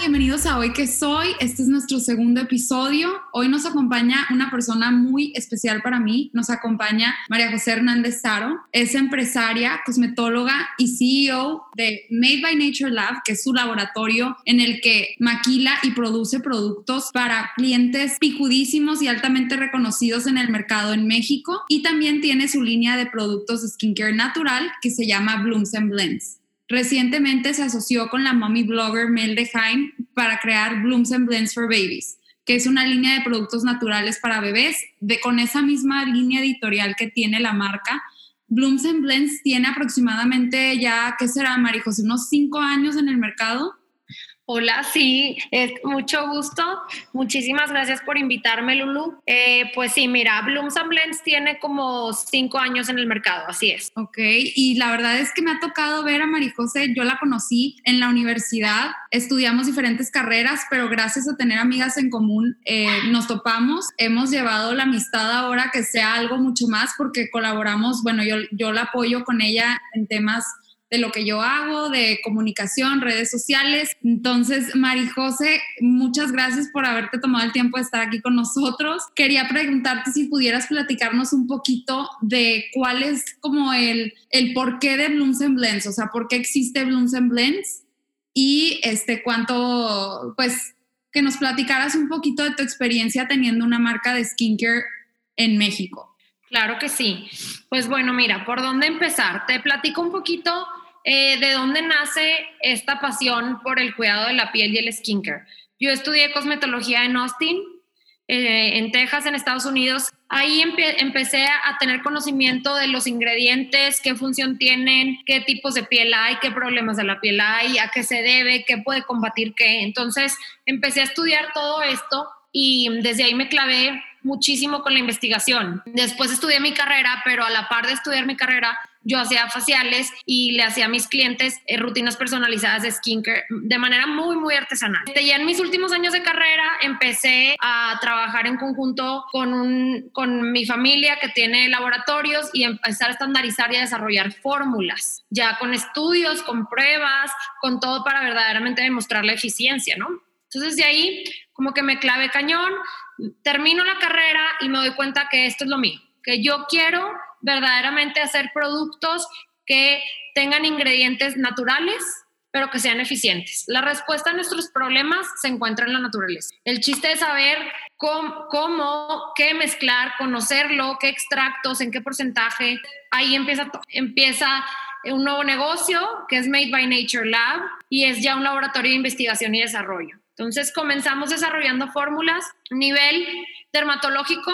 bienvenidos a Hoy que Soy. Este es nuestro segundo episodio. Hoy nos acompaña una persona muy especial para mí. Nos acompaña María José Hernández Saro. Es empresaria, cosmetóloga y CEO de Made by Nature Lab, que es su laboratorio en el que maquila y produce productos para clientes picudísimos y altamente reconocidos en el mercado en México. Y también tiene su línea de productos de skincare natural que se llama Blooms and Blends. Recientemente se asoció con la mommy blogger Mel DeHine para crear Blooms and Blends for Babies, que es una línea de productos naturales para bebés, de, con esa misma línea editorial que tiene la marca. Blooms and Blends tiene aproximadamente ya, ¿qué será, Marijos? Unos cinco años en el mercado. Hola, sí, es mucho gusto. Muchísimas gracias por invitarme, Lulu. Eh, pues sí, mira, Blooms and Blends tiene como cinco años en el mercado, así es. Ok, y la verdad es que me ha tocado ver a Marijose, yo la conocí en la universidad, estudiamos diferentes carreras, pero gracias a tener amigas en común eh, nos topamos, hemos llevado la amistad ahora que sea algo mucho más porque colaboramos, bueno, yo, yo la apoyo con ella en temas de lo que yo hago, de comunicación, redes sociales. Entonces, Mari José, muchas gracias por haberte tomado el tiempo de estar aquí con nosotros. Quería preguntarte si pudieras platicarnos un poquito de cuál es como el, el porqué de Blooms and Blends, o sea, por qué existe Blooms and Blends y este cuánto, pues, que nos platicaras un poquito de tu experiencia teniendo una marca de skincare en México. Claro que sí. Pues bueno, mira, ¿por dónde empezar? Te platico un poquito eh, de dónde nace esta pasión por el cuidado de la piel y el skincare. Yo estudié cosmetología en Austin, eh, en Texas, en Estados Unidos. Ahí empecé a tener conocimiento de los ingredientes, qué función tienen, qué tipos de piel hay, qué problemas de la piel hay, a qué se debe, qué puede combatir qué. Entonces empecé a estudiar todo esto y desde ahí me clavé muchísimo con la investigación. Después estudié mi carrera, pero a la par de estudiar mi carrera, yo hacía faciales y le hacía a mis clientes eh, rutinas personalizadas de skincare de manera muy, muy artesanal. Ya en mis últimos años de carrera empecé a trabajar en conjunto con, un, con mi familia que tiene laboratorios y empezar a estandarizar y a desarrollar fórmulas, ya con estudios, con pruebas, con todo para verdaderamente demostrar la eficiencia, ¿no? Entonces de ahí como que me clave cañón, termino la carrera y me doy cuenta que esto es lo mío, que yo quiero verdaderamente hacer productos que tengan ingredientes naturales, pero que sean eficientes. La respuesta a nuestros problemas se encuentra en la naturaleza. El chiste es saber cómo, cómo, qué mezclar, conocerlo, qué extractos, en qué porcentaje. Ahí empieza, empieza un nuevo negocio que es Made by Nature Lab y es ya un laboratorio de investigación y desarrollo. Entonces comenzamos desarrollando fórmulas nivel dermatológico,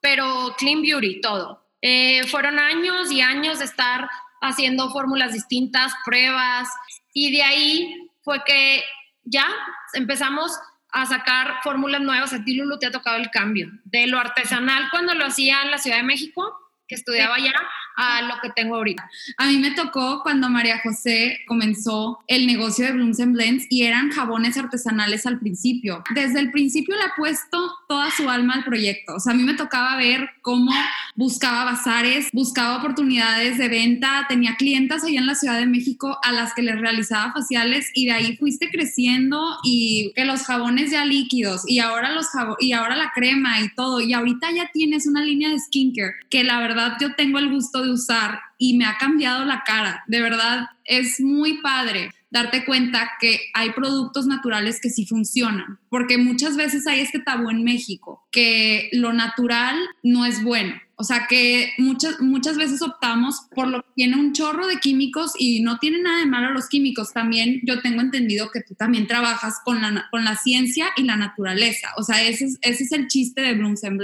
pero clean beauty, todo. Eh, fueron años y años de estar haciendo fórmulas distintas, pruebas, y de ahí fue que ya empezamos a sacar fórmulas nuevas. A ti, Lulu, te ha tocado el cambio de lo artesanal cuando lo hacía en la Ciudad de México, que estudiaba allá, a lo que tengo ahorita. A mí me tocó cuando María José comenzó el negocio de Blooms and Blends y eran jabones artesanales al principio. Desde el principio le ha puesto toda su alma al proyecto. O sea, a mí me tocaba ver cómo buscaba bazares, buscaba oportunidades de venta, tenía clientas allá en la Ciudad de México a las que les realizaba faciales y de ahí fuiste creciendo y que los jabones ya líquidos y ahora los y ahora la crema y todo y ahorita ya tienes una línea de skincare que la verdad yo tengo el gusto usar y me ha cambiado la cara. De verdad, es muy padre darte cuenta que hay productos naturales que sí funcionan, porque muchas veces hay este tabú en México, que lo natural no es bueno. O sea que muchas, muchas veces optamos por lo que tiene un chorro de químicos y no tiene nada de malo los químicos. También yo tengo entendido que tú también trabajas con la, con la ciencia y la naturaleza. O sea, ese es, ese es el chiste de Blooms and.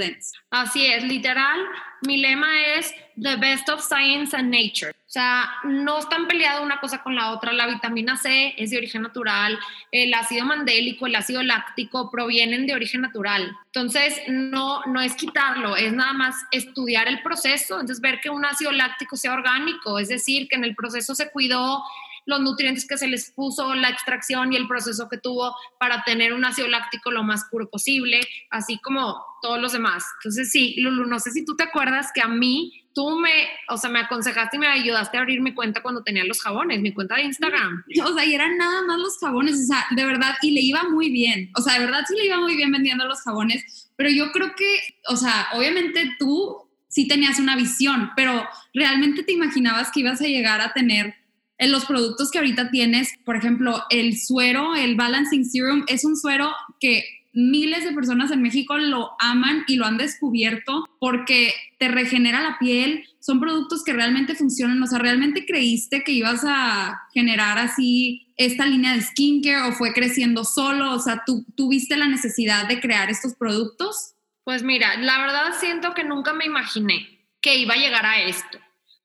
Así es, literal. Mi lema es The Best of Science and Nature. O sea, no están peleadas una cosa con la otra. La vitamina C es de origen natural, el ácido mandélico, el ácido láctico provienen de origen natural. Entonces, no, no es quitarlo, es nada más estudiar el proceso, entonces ver que un ácido láctico sea orgánico, es decir, que en el proceso se cuidó los nutrientes que se les puso, la extracción y el proceso que tuvo para tener un ácido láctico lo más puro posible, así como todos los demás. Entonces, sí, Lulu, no sé si tú te acuerdas que a mí tú me, o sea, me aconsejaste y me ayudaste a abrir mi cuenta cuando tenía los jabones, mi cuenta de Instagram. O sea, y eran nada más los jabones, o sea, de verdad, y le iba muy bien, o sea, de verdad sí le iba muy bien vendiendo los jabones, pero yo creo que, o sea, obviamente tú sí tenías una visión, pero realmente te imaginabas que ibas a llegar a tener en los productos que ahorita tienes, por ejemplo, el suero, el Balancing Serum, es un suero que miles de personas en México lo aman y lo han descubierto porque te regenera la piel, son productos que realmente funcionan, o sea, ¿realmente creíste que ibas a generar así esta línea de skincare o fue creciendo solo? O sea, ¿tú tuviste la necesidad de crear estos productos? Pues mira, la verdad siento que nunca me imaginé que iba a llegar a esto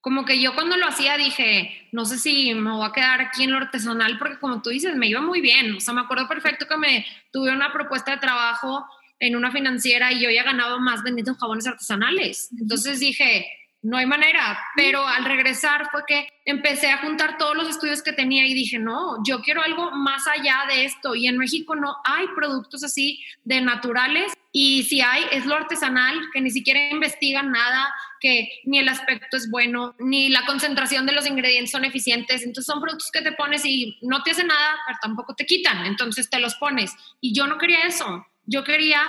como que yo cuando lo hacía dije, no sé si me voy a quedar aquí en lo artesanal, porque como tú dices, me iba muy bien. O sea, me acuerdo perfecto que me tuve una propuesta de trabajo en una financiera y yo ya ganaba más vendiendo jabones artesanales. Entonces dije, no hay manera, pero al regresar fue que empecé a juntar todos los estudios que tenía y dije, no, yo quiero algo más allá de esto. Y en México no hay productos así de naturales y si hay, es lo artesanal, que ni siquiera investigan nada, que ni el aspecto es bueno, ni la concentración de los ingredientes son eficientes. Entonces son productos que te pones y no te hacen nada, pero tampoco te quitan. Entonces te los pones. Y yo no quería eso. Yo quería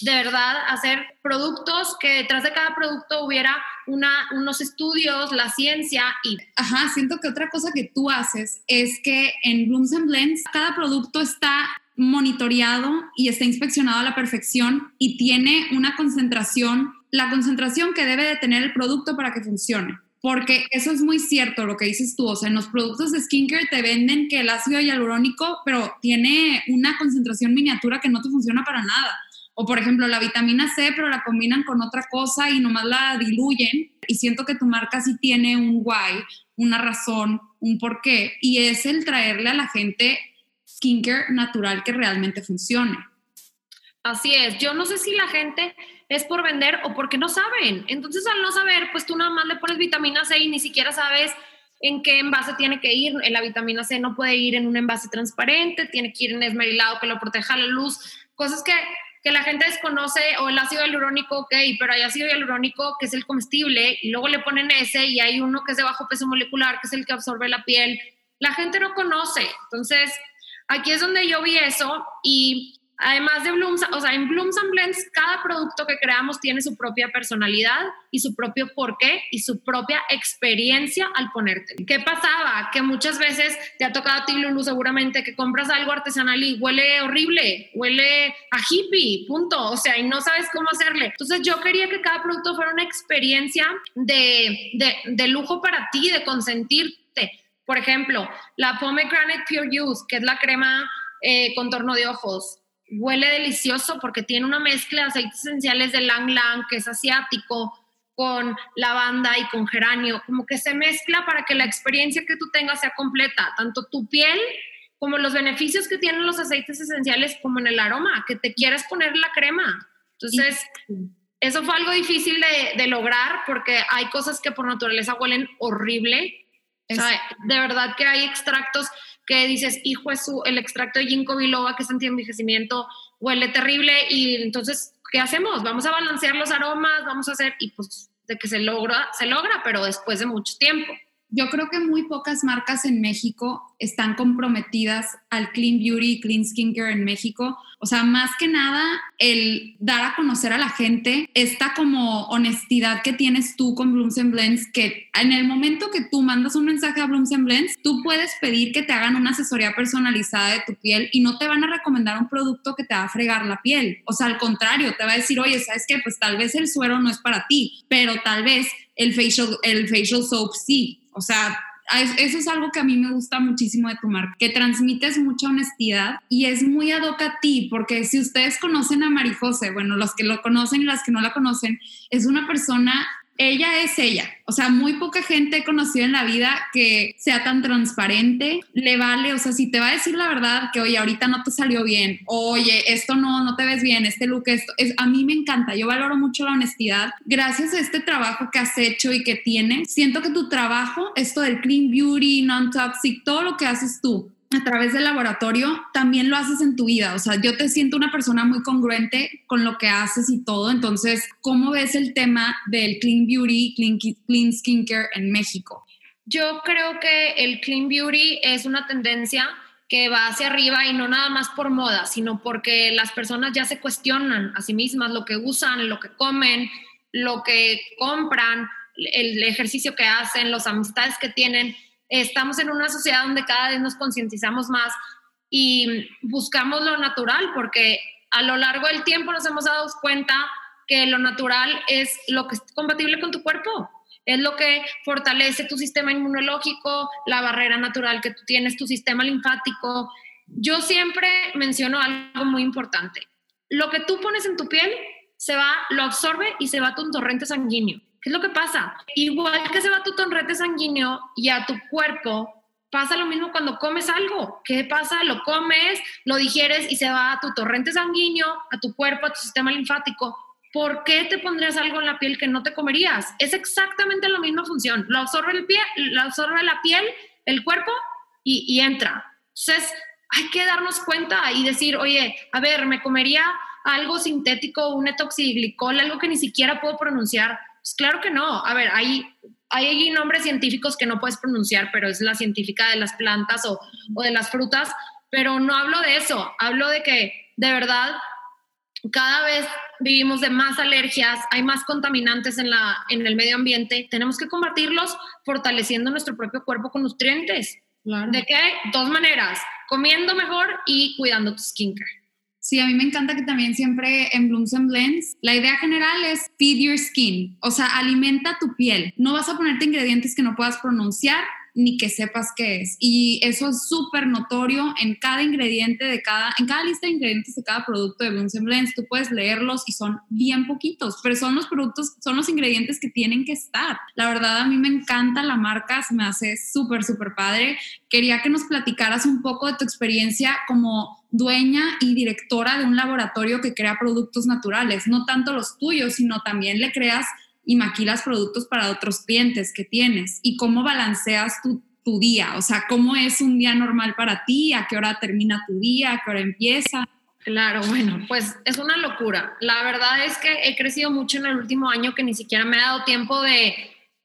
de verdad hacer productos que detrás de cada producto hubiera una, unos estudios, la ciencia y... Ajá, siento que otra cosa que tú haces es que en Blooms and Blends cada producto está monitoreado y está inspeccionado a la perfección y tiene una concentración, la concentración que debe de tener el producto para que funcione. Porque eso es muy cierto lo que dices tú, o sea, en los productos de skincare te venden que el ácido hialurónico, pero tiene una concentración miniatura que no te funciona para nada. O por ejemplo, la vitamina C, pero la combinan con otra cosa y nomás la diluyen. Y siento que tu marca sí tiene un why, una razón, un porqué. Y es el traerle a la gente skincare natural que realmente funcione. Así es, yo no sé si la gente es por vender o porque no saben. Entonces al no saber, pues tú nada más le pones vitamina C y ni siquiera sabes en qué envase tiene que ir. La vitamina C no puede ir en un envase transparente, tiene que ir en esmerilado que lo proteja la luz, cosas que, que la gente desconoce, o el ácido hialurónico, ok, pero hay ácido hialurónico que es el comestible, y luego le ponen ese, y hay uno que es de bajo peso molecular, que es el que absorbe la piel. La gente no conoce. Entonces, Aquí es donde yo vi eso y además de Blooms, o sea, en Blooms and Blends cada producto que creamos tiene su propia personalidad y su propio porqué y su propia experiencia al ponerte. ¿Qué pasaba? Que muchas veces te ha tocado a ti, Lulu, seguramente que compras algo artesanal y huele horrible, huele a hippie, punto. O sea, y no sabes cómo hacerle. Entonces yo quería que cada producto fuera una experiencia de, de, de lujo para ti, de consentirte por ejemplo, la Pomegranate Pure Use, que es la crema eh, contorno de ojos, huele delicioso porque tiene una mezcla de aceites esenciales de Lang Lang, que es asiático, con lavanda y con geranio, como que se mezcla para que la experiencia que tú tengas sea completa, tanto tu piel como los beneficios que tienen los aceites esenciales, como en el aroma, que te quieras poner la crema. Entonces, eso fue algo difícil de, de lograr porque hay cosas que por naturaleza huelen horrible. De verdad que hay extractos que dices, hijo es el extracto de ginkgo biloba que es anti-envejecimiento huele terrible y entonces, ¿qué hacemos? Vamos a balancear los aromas, vamos a hacer, y pues de que se logra, se logra, pero después de mucho tiempo. Yo creo que muy pocas marcas en México están comprometidas al clean beauty clean skincare en México. O sea, más que nada, el dar a conocer a la gente esta como honestidad que tienes tú con Blooms and Blends, que en el momento que tú mandas un mensaje a Blooms and Blends, tú puedes pedir que te hagan una asesoría personalizada de tu piel y no te van a recomendar un producto que te va a fregar la piel. O sea, al contrario, te va a decir, oye, ¿sabes qué? Pues tal vez el suero no es para ti, pero tal vez el facial, el facial soap sí. O sea, eso es algo que a mí me gusta muchísimo de tu marca, que transmites mucha honestidad y es muy ad hoc a ti, porque si ustedes conocen a Marijose, bueno, los que lo conocen y las que no la conocen, es una persona ella es ella. O sea, muy poca gente he conocido en la vida que sea tan transparente, le vale, o sea, si te va a decir la verdad que, oye, ahorita no te salió bien, oye, esto no, no te ves bien, este look, esto, es, a mí me encanta, yo valoro mucho la honestidad. Gracias a este trabajo que has hecho y que tienes, siento que tu trabajo, esto del clean beauty, non-toxic, todo lo que haces tú, a través del laboratorio, también lo haces en tu vida. O sea, yo te siento una persona muy congruente con lo que haces y todo. Entonces, ¿cómo ves el tema del clean beauty, clean, clean skincare en México? Yo creo que el clean beauty es una tendencia que va hacia arriba y no nada más por moda, sino porque las personas ya se cuestionan a sí mismas lo que usan, lo que comen, lo que compran, el ejercicio que hacen, las amistades que tienen estamos en una sociedad donde cada vez nos concientizamos más y buscamos lo natural, porque a lo largo del tiempo nos hemos dado cuenta que lo natural es lo que es compatible con tu cuerpo, es lo que fortalece tu sistema inmunológico, la barrera natural que tú tienes, tu sistema linfático. Yo siempre menciono algo muy importante. Lo que tú pones en tu piel se va, lo absorbe y se va a tu torrente sanguíneo. ¿Qué es lo que pasa? Igual que se va tu torrente sanguíneo y a tu cuerpo, pasa lo mismo cuando comes algo. ¿Qué pasa? Lo comes, lo digieres y se va a tu torrente sanguíneo, a tu cuerpo, a tu sistema linfático. ¿Por qué te pondrías algo en la piel que no te comerías? Es exactamente la misma función. Lo absorbe, el pie, lo absorbe la piel, el cuerpo y, y entra. Entonces, hay que darnos cuenta y decir, oye, a ver, me comería algo sintético, un etoxiglicol, algo que ni siquiera puedo pronunciar pues claro que no. A ver, hay, hay nombres científicos que no puedes pronunciar, pero es la científica de las plantas o, o de las frutas, pero no hablo de eso. Hablo de que de verdad cada vez vivimos de más alergias, hay más contaminantes en, la, en el medio ambiente. Tenemos que combatirlos fortaleciendo nuestro propio cuerpo con nutrientes. ¿De qué? Dos maneras, comiendo mejor y cuidando tu skincare. Sí, a mí me encanta que también siempre en Blooms and Blends la idea general es feed your skin, o sea, alimenta tu piel. No vas a ponerte ingredientes que no puedas pronunciar, ni que sepas qué es. Y eso es súper notorio en cada ingrediente de cada, en cada lista de ingredientes de cada producto de Blooms Blends. Tú puedes leerlos y son bien poquitos, pero son los productos, son los ingredientes que tienen que estar. La verdad, a mí me encanta la marca, se me hace súper, súper padre. Quería que nos platicaras un poco de tu experiencia como dueña y directora de un laboratorio que crea productos naturales, no tanto los tuyos, sino también le creas y maquilas productos para otros clientes que tienes. Y cómo balanceas tu, tu día, o sea, cómo es un día normal para ti, a qué hora termina tu día, a qué hora empieza. Claro, bueno, pues es una locura. La verdad es que he crecido mucho en el último año que ni siquiera me ha dado tiempo de,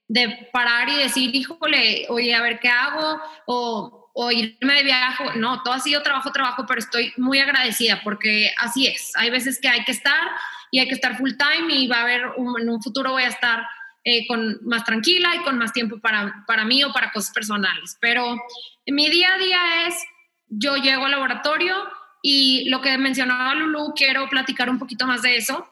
de parar y decir, híjole, oye, a ver qué hago, o, o, irme de viaje. No, todo ha sido trabajo, trabajo, pero estoy muy agradecida porque así es. Hay veces que hay que estar y hay que estar full time y va a haber, en un futuro voy a estar eh, con más tranquila y con más tiempo para, para mí o para cosas personales. Pero mi día a día es, yo llego al laboratorio y lo que mencionaba Lulu, quiero platicar un poquito más de eso,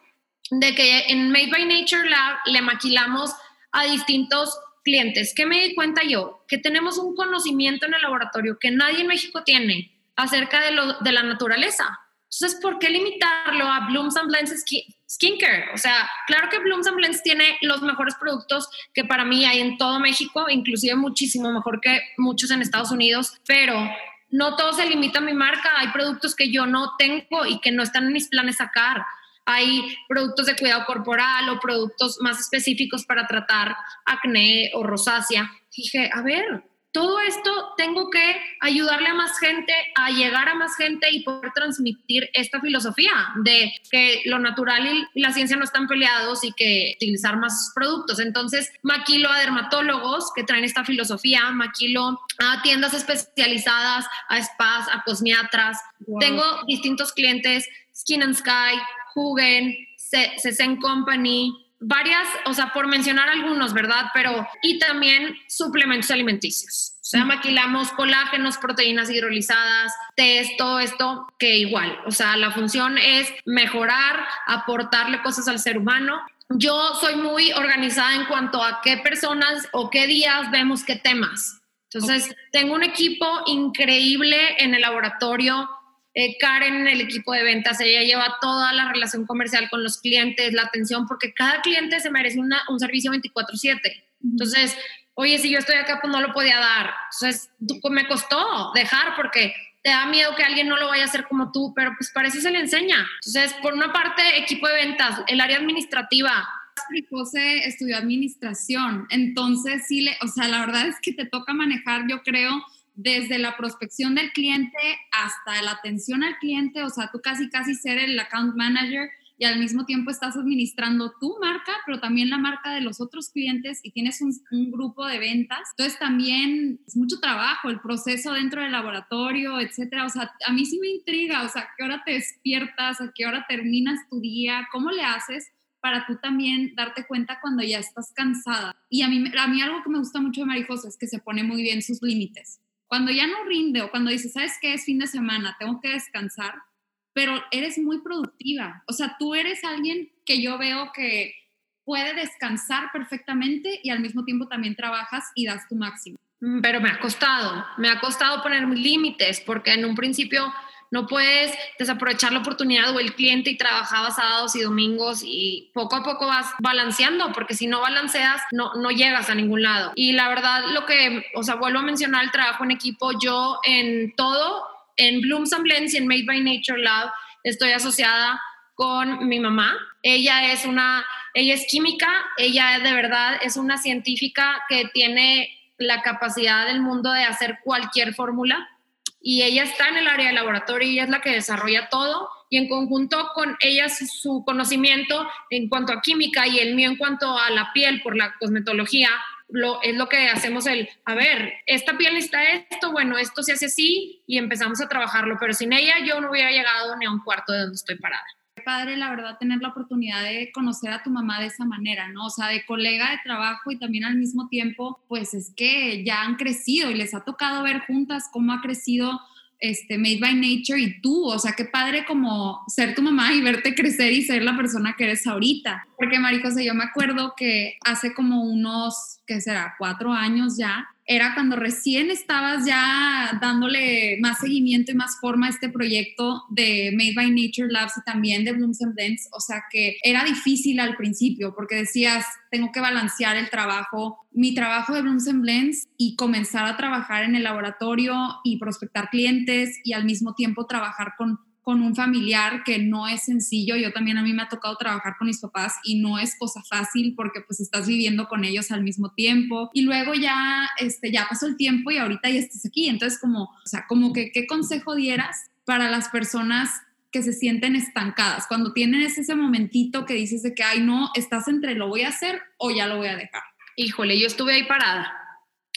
de que en Made by Nature Lab le maquilamos a distintos clientes. ¿Qué me di cuenta yo? Que tenemos un conocimiento en el laboratorio que nadie en México tiene acerca de, lo, de la naturaleza. Entonces, ¿por qué limitarlo a Blooms and Blends Skincare? O sea, claro que Blooms and Blends tiene los mejores productos que para mí hay en todo México, inclusive muchísimo mejor que muchos en Estados Unidos, pero no todo se limita a mi marca. Hay productos que yo no tengo y que no están en mis planes sacar. Hay productos de cuidado corporal o productos más específicos para tratar acné o rosácea. Dije, a ver, todo esto tengo que ayudarle a más gente, a llegar a más gente y poder transmitir esta filosofía de que lo natural y la ciencia no están peleados y que utilizar más productos. Entonces, maquilo a dermatólogos que traen esta filosofía, maquilo a tiendas especializadas, a spas, a cosmiatras. Tengo distintos clientes, Skin and Sky, Hugen, Sesen Company, varias, o sea, por mencionar algunos, ¿verdad? Pero, y también suplementos alimenticios. O sea, maquilamos colágenos, proteínas hidrolizadas, test, todo esto, que igual, o sea, la función es mejorar, aportarle cosas al ser humano. Yo soy muy organizada en cuanto a qué personas o qué días vemos qué temas. Entonces, tengo un equipo increíble en el laboratorio eh, Karen en el equipo de ventas, ella lleva toda la relación comercial con los clientes, la atención, porque cada cliente se merece un servicio 24/7. Entonces, oye, si yo estoy acá, pues no lo podía dar. Entonces, me costó dejar porque te da miedo que alguien no lo vaya a hacer como tú, pero pues para eso se le enseña. Entonces, por una parte, equipo de ventas, el área administrativa. José estudió administración, entonces sí, le, o sea, la verdad es que te toca manejar, yo creo, desde la prospección del cliente hasta la atención al cliente, o sea, tú casi, casi ser el account manager y al mismo tiempo estás administrando tu marca, pero también la marca de los otros clientes y tienes un, grupo de ventas. Entonces también es mucho trabajo, el proceso dentro del laboratorio, etcétera. O sea, a mí sí me intriga, o sea, ¿qué hora te despiertas? ¿A qué hora terminas tu día? ¿Cómo le haces? para tú también darte cuenta cuando ya estás cansada. Y a mí, a mí algo que me gusta mucho de Marijosa es que se pone muy bien sus límites. Cuando ya no rinde o cuando dices, ¿sabes qué? Es fin de semana, tengo que descansar, pero eres muy productiva. O sea, tú eres alguien que yo veo que puede descansar perfectamente y al mismo tiempo también trabajas y das tu máximo. Mm, pero me ha costado, me ha costado poner límites porque en un principio no puedes desaprovechar la oportunidad o el cliente y trabajabas sábados y domingos y poco a poco vas balanceando, porque si no balanceas, no, no llegas a ningún lado. Y la verdad, lo que, o sea, vuelvo a mencionar el trabajo en equipo, yo en todo, en Blooms and Blends y en Made by Nature Lab, estoy asociada con mi mamá. Ella es una, ella es química, ella de verdad es una científica que tiene la capacidad del mundo de hacer cualquier fórmula y ella está en el área de laboratorio y es la que desarrolla todo y en conjunto con ella su conocimiento en cuanto a química y el mío en cuanto a la piel por la cosmetología, lo, es lo que hacemos el, a ver, esta piel está esto, bueno, esto se hace así y empezamos a trabajarlo, pero sin ella yo no hubiera llegado ni a un cuarto de donde estoy parada padre, la verdad, tener la oportunidad de conocer a tu mamá de esa manera, ¿no? O sea, de colega de trabajo y también al mismo tiempo, pues es que ya han crecido y les ha tocado ver juntas cómo ha crecido este, Made by Nature y tú, o sea, qué padre como ser tu mamá y verte crecer y ser la persona que eres ahorita. Porque, José, yo me acuerdo que hace como unos, ¿qué será? Cuatro años ya, era cuando recién estabas ya dándole más seguimiento y más forma a este proyecto de Made by Nature Labs y también de Blooms and Blends. O sea que era difícil al principio porque decías, tengo que balancear el trabajo, mi trabajo de Blooms and Blends y comenzar a trabajar en el laboratorio y prospectar clientes y al mismo tiempo trabajar con con un familiar que no es sencillo. Yo también a mí me ha tocado trabajar con mis papás y no es cosa fácil porque pues estás viviendo con ellos al mismo tiempo y luego ya, este, ya pasó el tiempo y ahorita ya estás aquí. Entonces como, o sea, como que qué consejo dieras para las personas que se sienten estancadas, cuando tienen ese momentito que dices de que, ay, no, estás entre lo voy a hacer o ya lo voy a dejar. Híjole, yo estuve ahí parada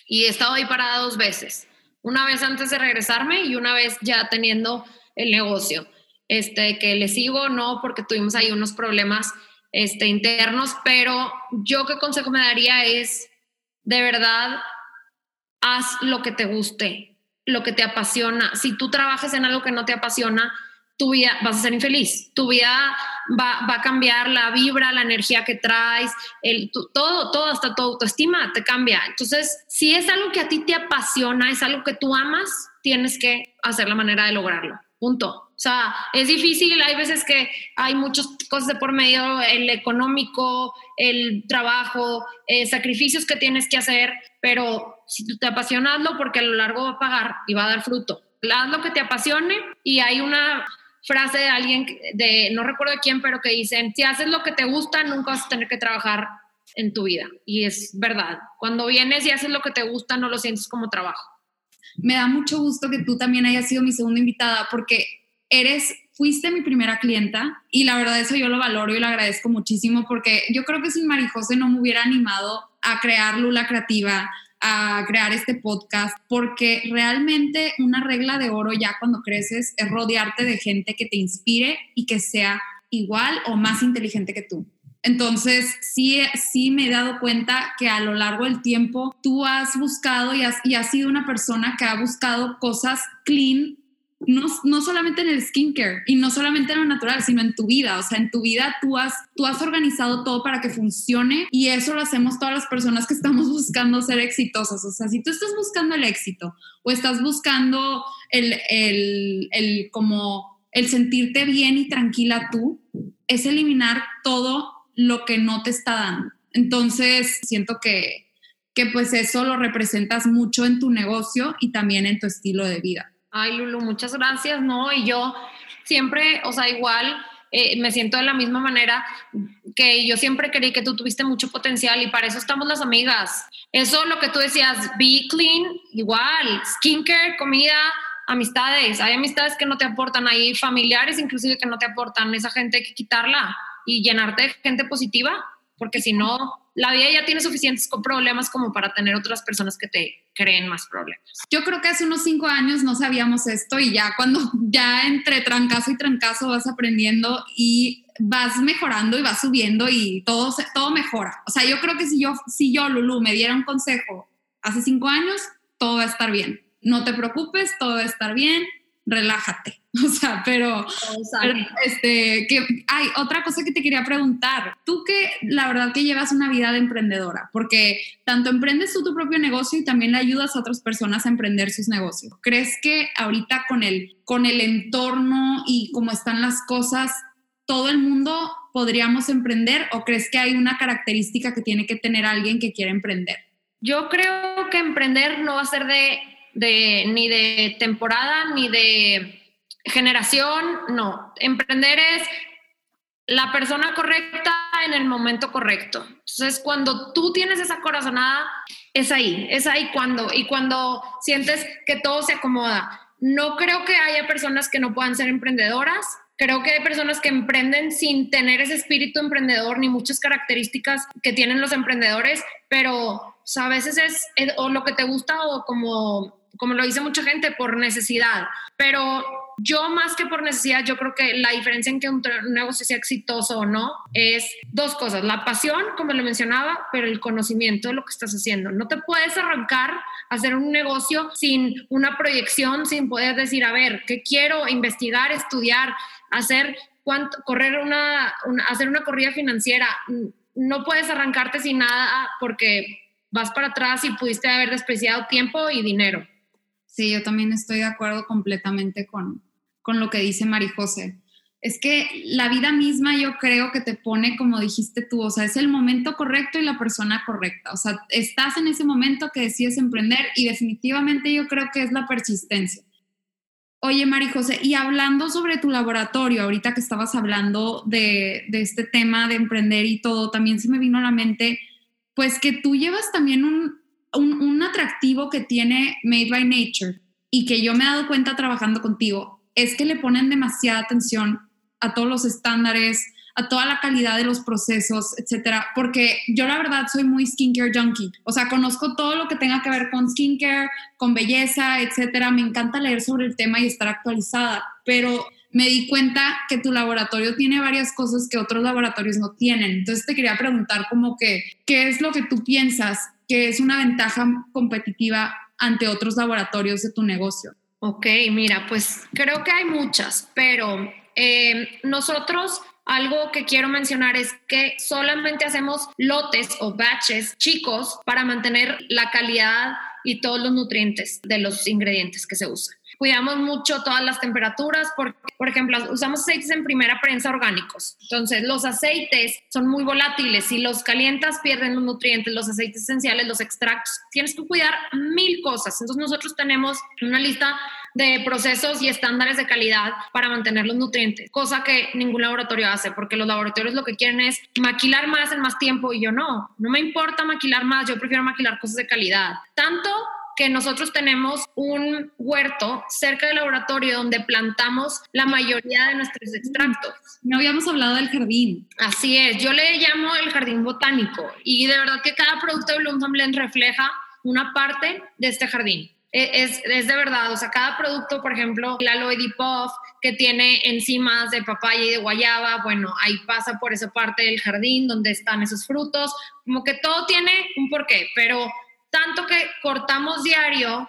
y he estado ahí parada dos veces. Una vez antes de regresarme y una vez ya teniendo el negocio. Este, que le sigo, no, porque tuvimos ahí unos problemas este, internos, pero yo qué consejo me daría es, de verdad, haz lo que te guste, lo que te apasiona. Si tú trabajas en algo que no te apasiona, tu vida vas a ser infeliz, tu vida va, a cambiar la vibra, la energía que traes, el, todo, todo, hasta tu autoestima te cambia. Entonces, si es algo que a ti te apasiona, es algo que tú amas, tienes que hacer la manera de lograrlo. Punto. O sea, es difícil, hay veces que hay muchas cosas de por medio, el económico, el trabajo, eh, sacrificios que tienes que hacer, pero si tú te apasionaslo porque a lo largo va a pagar y va a dar fruto. Haz lo que te apasione y hay una frase de alguien, de no recuerdo de quién, pero que dicen, si haces lo que te gusta, nunca vas a tener que trabajar en tu vida. Y es verdad, cuando vienes y haces lo que te gusta, no lo sientes como trabajo me da mucho gusto que tú también hayas sido mi segunda invitada porque eres, fuiste mi primera clienta y la verdad eso yo lo valoro y lo agradezco muchísimo porque yo creo que sin Marijose no me hubiera animado a crear Lula Creativa, a crear este podcast, porque realmente una regla de oro ya cuando creces es rodearte de gente que te inspire y que sea igual o más inteligente que tú. Entonces, sí, sí me he dado cuenta que a lo largo del tiempo tú has buscado y has, y has sido una persona que ha buscado cosas clean, no, no, solamente en el skincare y no solamente en lo natural, sino en tu vida. O sea, en tu vida tú has, tú has organizado todo para que funcione y eso lo hacemos todas las personas que estamos buscando ser exitosas. O sea, si tú estás buscando el éxito o estás buscando el, el, el como el sentirte bien y tranquila tú, es eliminar todo lo que no te está dando. Entonces, siento que, que pues eso lo representas mucho en tu negocio y también en tu estilo de vida. Ay, Lulu, muchas gracias, ¿no? Y yo siempre, o sea, igual eh, me siento de la misma manera que yo siempre creí que tú tuviste mucho potencial y para eso estamos las amigas. Eso lo que tú decías, be clean, igual, skincare, comida, amistades. Hay amistades que no te aportan, hay familiares inclusive que no te aportan. Esa gente hay que quitarla y llenarte de gente positiva, porque si no, la vida ya tiene suficientes problemas como para tener otras personas que te creen más problemas. Yo creo que hace unos cinco años no sabíamos esto y ya cuando ya entre trancazo y trancazo vas aprendiendo y vas mejorando y vas subiendo y todo, todo mejora. O sea, yo creo que si yo, si yo, Lulu, me diera un consejo hace cinco años, todo va a estar bien. No te preocupes, todo va a estar bien, relájate. O sea, pero, este, que hay otra cosa que te quería preguntar. Tú que la verdad que llevas una vida de emprendedora, porque tanto emprendes tú tu propio negocio y también le ayudas a otras personas a emprender sus negocios. ¿Crees que ahorita con el, con el entorno y cómo están las cosas, todo el mundo podríamos emprender o crees que hay una característica que tiene que tener alguien que quiere emprender? Yo creo que emprender no va a ser de, de ni de temporada ni de generación, no. Emprender es la persona correcta en el momento correcto. Entonces, cuando tú tienes esa corazonada, es ahí, es ahí cuando, y cuando sientes que todo se acomoda. No creo que haya personas que no puedan ser emprendedoras. Creo que hay personas que emprenden sin tener ese espíritu emprendedor ni muchas características que tienen los emprendedores, pero a veces es o lo que te gusta o como, como lo dice mucha gente, por necesidad. Pero yo más que por necesidad, yo creo que la diferencia en que un, negocio sea exitoso o no es dos cosas, la pasión, como le mencionaba, pero el conocimiento de lo que estás haciendo. No te puedes arrancar a hacer un negocio sin una proyección, sin poder decir, a ver, ¿qué quiero? Investigar, estudiar, hacer, cuánto, correr una, hacer una corrida financiera. No puedes arrancarte sin nada porque vas para atrás y pudiste haber despreciado tiempo y dinero. Sí, yo también estoy de acuerdo completamente con, con lo que dice José. Es que la vida misma yo creo que te pone, como dijiste tú, o sea, es el momento correcto y la persona correcta. O sea, estás en ese momento que decides emprender y definitivamente yo creo que es la persistencia. Oye, José, y hablando sobre tu laboratorio, ahorita que estabas hablando de, de, este tema de emprender y todo, también se me vino a la mente, pues que tú llevas también un, un, atractivo que tiene Made by Nature y que yo me he dado cuenta trabajando contigo es que le ponen demasiada atención a todos los estándares, a toda la calidad de los procesos, etcétera, porque yo la verdad soy muy skincare junkie, o sea, conozco todo lo que tenga que ver con skincare, con belleza, etcétera, me encanta leer sobre el tema y estar actualizada, pero me di cuenta que tu laboratorio tiene varias cosas que otros laboratorios no tienen. Entonces te quería preguntar como que, ¿qué es lo que tú piensas que es una ventaja competitiva ante otros laboratorios de tu negocio? Ok, mira, pues creo que hay muchas, pero eh, nosotros algo que quiero mencionar es que solamente hacemos lotes o batches chicos para mantener la calidad y todos los nutrientes de los ingredientes que se usan cuidamos mucho todas las temperaturas, porque, por ejemplo, usamos aceites en primera prensa orgánicos. Entonces, los aceites son muy volátiles. Si los calientas, pierden los nutrientes, los aceites esenciales, los extractos. Tienes que cuidar mil cosas. Entonces, nosotros tenemos una lista de procesos y estándares de calidad para mantener los nutrientes, cosa que ningún laboratorio hace, porque los laboratorios lo que quieren es maquilar más en más tiempo y yo no, no me importa maquilar más, yo prefiero maquilar cosas de calidad. Tanto que nosotros tenemos un huerto cerca del laboratorio donde plantamos la mayoría de nuestros extractos. No habíamos hablado del jardín. Así es, yo le llamo el jardín botánico y de verdad que cada producto de Bloom Blend refleja una parte de este jardín. E, es, es, de verdad, o sea, cada producto, por ejemplo, el aloe puff que tiene enzimas de papaya y de guayaba, bueno, ahí pasa por esa parte del jardín donde están esos frutos, como que todo tiene un porqué, pero tanto que cortamos diario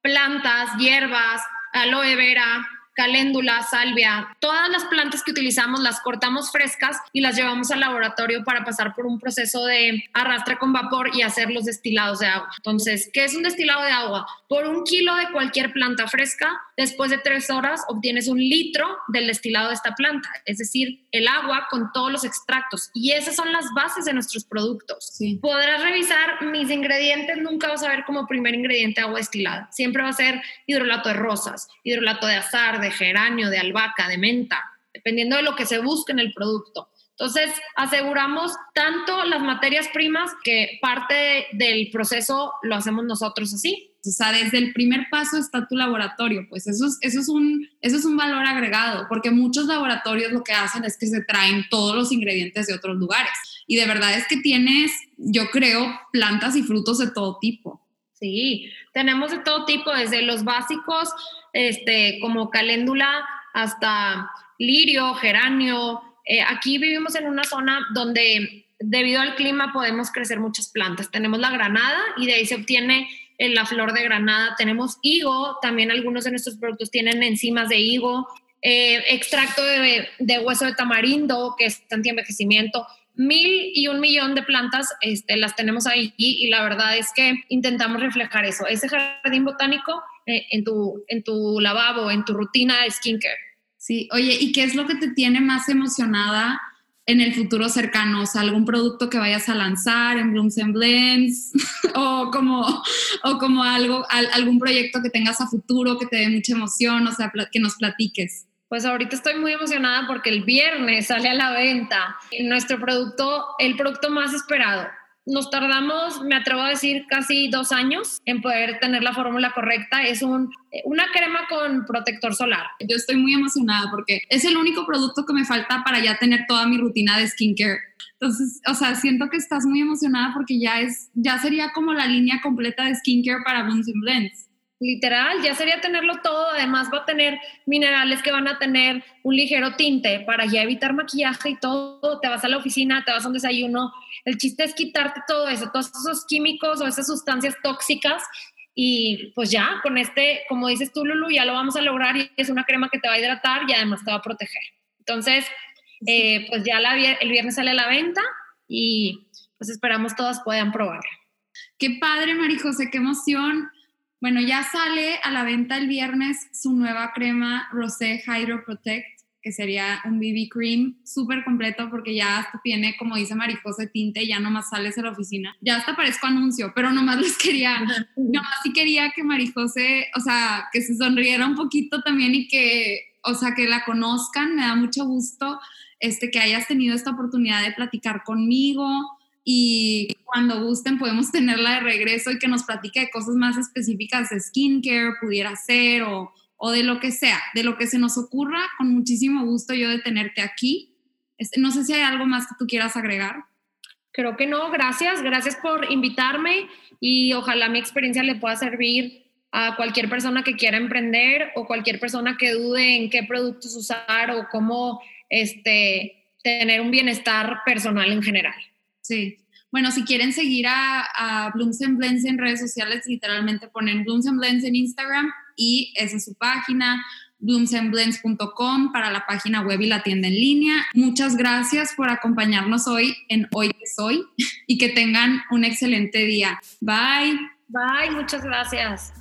plantas, hierbas, aloe vera, caléndula, salvia, todas las plantas que utilizamos las cortamos frescas y las llevamos al laboratorio para pasar por un proceso de arrastre con vapor y hacer los destilados de agua. Entonces, ¿qué es un destilado de agua? Por un kilo de cualquier planta fresca, después de tres horas obtienes un litro del destilado de esta planta, es decir, el agua con todos los extractos. Y esas son las bases de nuestros productos. Podrás revisar mis ingredientes, nunca vas a ver como primer ingrediente agua destilada. Siempre va a ser hidrolato de rosas, hidrolato de azar, de geranio, de albahaca, de menta. dependiendo de lo que se busque en el producto. Entonces, aseguramos tanto las materias primas que parte del proceso lo hacemos nosotros así. O sea, desde el primer paso está tu laboratorio, pues eso es, eso es, un, eso es un valor agregado, porque muchos laboratorios lo que hacen es que se traen todos los ingredientes de otros lugares. Y de verdad es que tienes, yo creo, plantas y frutos de todo tipo. Sí, tenemos de todo tipo, desde los básicos, este, como caléndula, hasta lirio, geranio, eh, aquí vivimos en una zona donde debido al clima podemos crecer muchas plantas. Tenemos la granada y de ahí se obtiene eh, la flor de granada. Tenemos higo, también algunos de nuestros productos tienen enzimas de higo, eh, extracto de, hueso de tamarindo, que es anti-envejecimiento. Mil y un millón de plantas este, las tenemos ahí y la verdad es que intentamos reflejar eso, ese jardín botánico en, tu, en tu lavabo, en tu rutina de skincare. Sí, oye, ¿y qué es lo que te tiene más emocionada en el futuro cercano? O sea, algún producto que vayas a lanzar en Blooms and Blends o como, o como algo, algún proyecto que tengas a futuro que te dé mucha emoción, o sea, que nos platiques. Pues ahorita estoy muy emocionada porque el viernes sale a la venta nuestro producto, el producto más esperado, nos tardamos, me atrevo a decir, casi dos años en poder tener la fórmula correcta. Es un, una crema con protector solar. Yo estoy muy emocionada porque es el único producto que me falta para ya tener toda mi rutina de skincare. Entonces, o sea, siento que estás muy emocionada porque ya es, ya sería como la línea completa de skincare para Blooms and Blends. Literal, ya sería tenerlo todo. Además, va a tener minerales que van a tener un ligero tinte para ya evitar maquillaje y todo. Te vas a la oficina, te vas a un desayuno. El chiste es quitarte todo eso, todos esos químicos o esas sustancias tóxicas. Y pues ya, con este, como dices tú, Lulu, ya lo vamos a lograr y es una crema que te va a hidratar y además te va a proteger. Entonces, eh, pues ya la, el viernes sale a la venta y pues esperamos todas puedan probarla. Qué padre, Marijose, qué emoción bueno, ya sale a la venta el viernes su nueva crema Rosé Hydro Protect, que sería un BB cream súper completo porque ya hasta tiene, como dice Marijose, tinte ya nomás sales a la oficina. Ya hasta parezco anuncio, pero nomás les quería, nomás sí quería que Marijose, o sea, que se sonriera un poquito también y que, o sea, que la conozcan. Me da mucho gusto este, que hayas tenido esta oportunidad de platicar conmigo y cuando gusten podemos tenerla de regreso y que nos platique de cosas más específicas de skincare, pudiera ser, o, o de lo que sea, de lo que se nos ocurra, con muchísimo gusto yo de tenerte aquí. Este, no sé si hay algo más que tú quieras agregar. Creo que no, gracias, gracias por invitarme y ojalá mi experiencia le pueda servir a cualquier persona que quiera emprender o cualquier persona que dude en qué productos usar o cómo este, tener un bienestar personal en general. Sí. Bueno, si quieren seguir a, Blooms and Blends en redes sociales, literalmente ponen Blooms and Blends en Instagram y esa es su página, bloomsandblends.com para la página web y la tienda en línea. Muchas gracias por acompañarnos hoy en Hoy que Soy y que tengan un excelente día. Bye. Bye, muchas gracias.